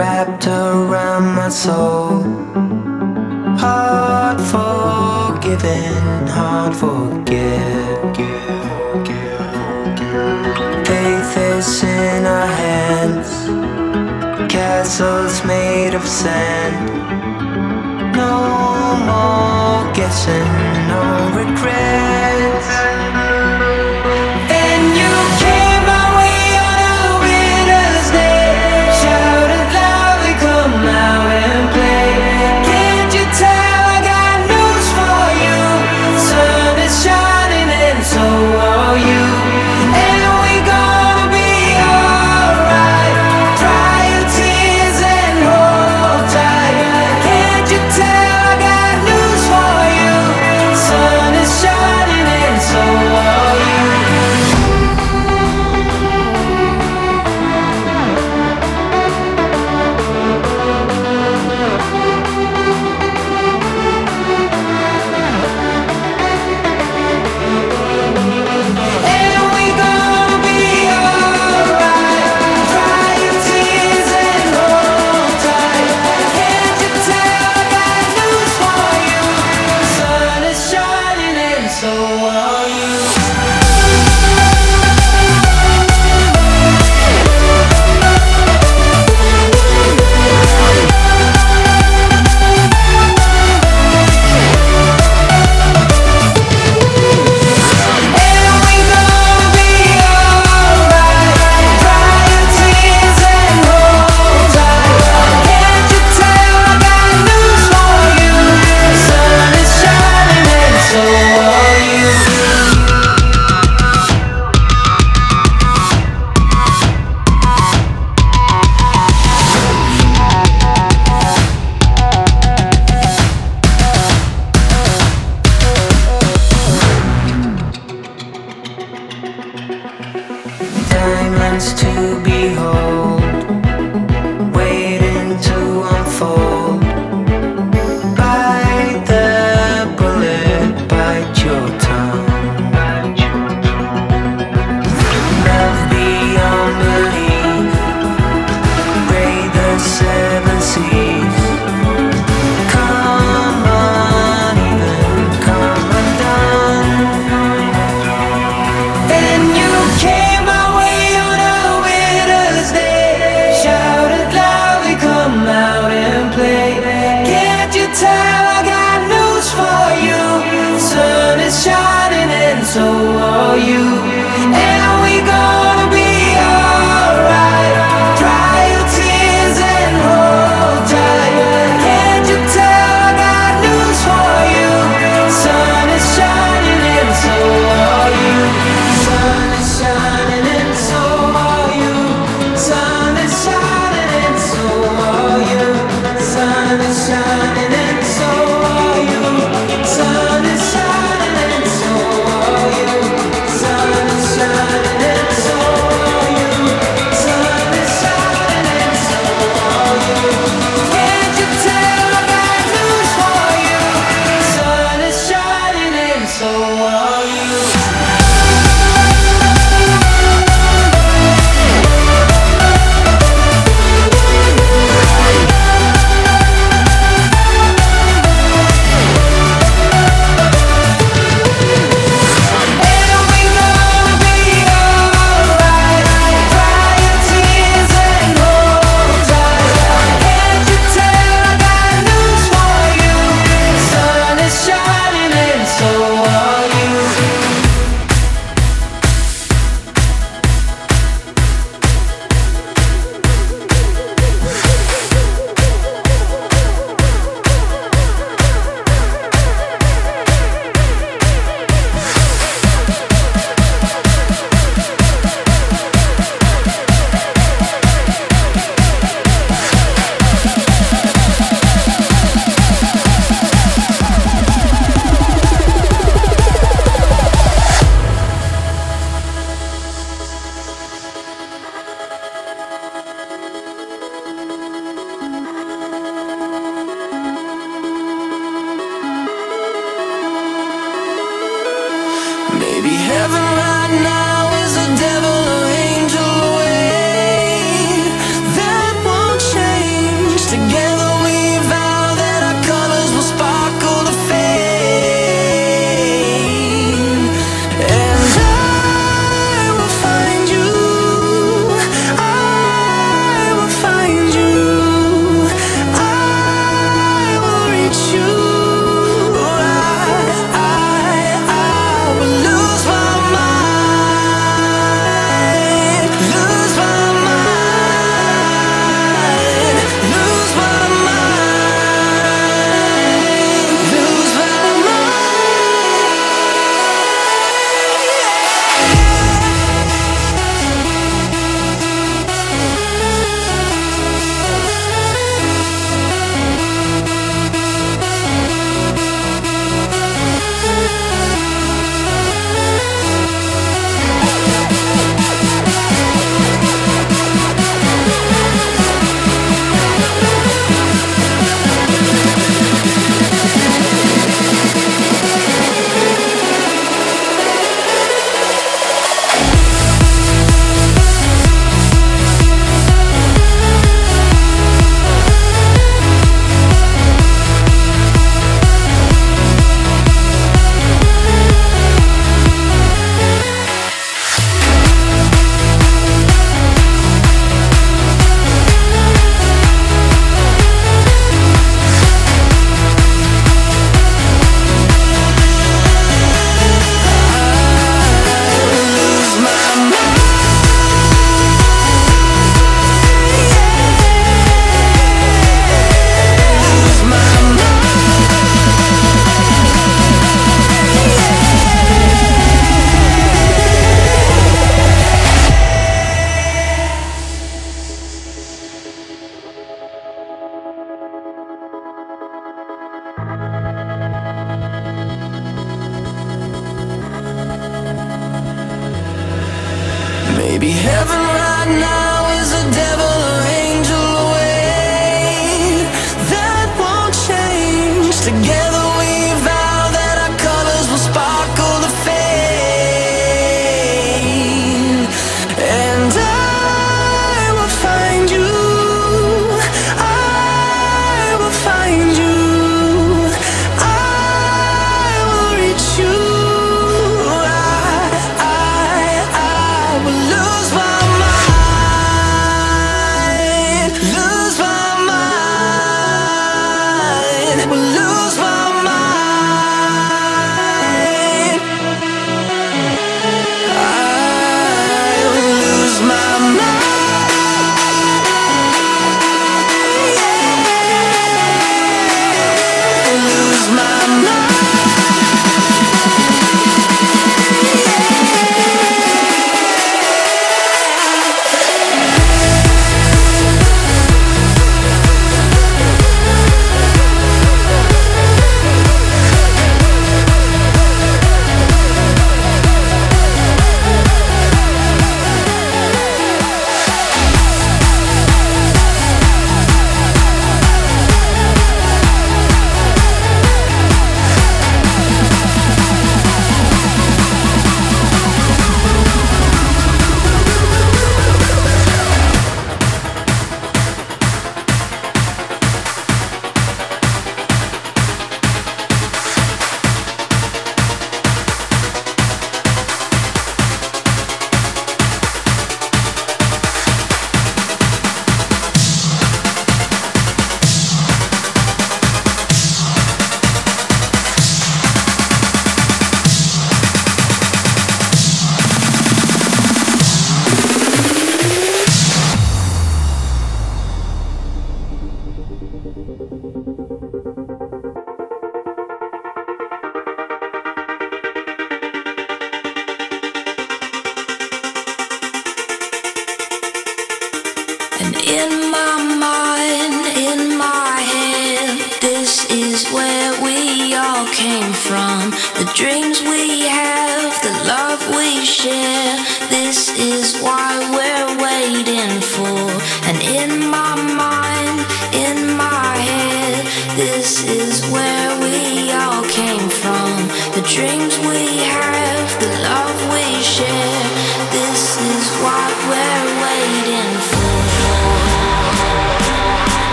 wrapped around my soul. Hard forgiving, hard forget. Faith is in our hands, castles made of sand. No more guessing, no regrets.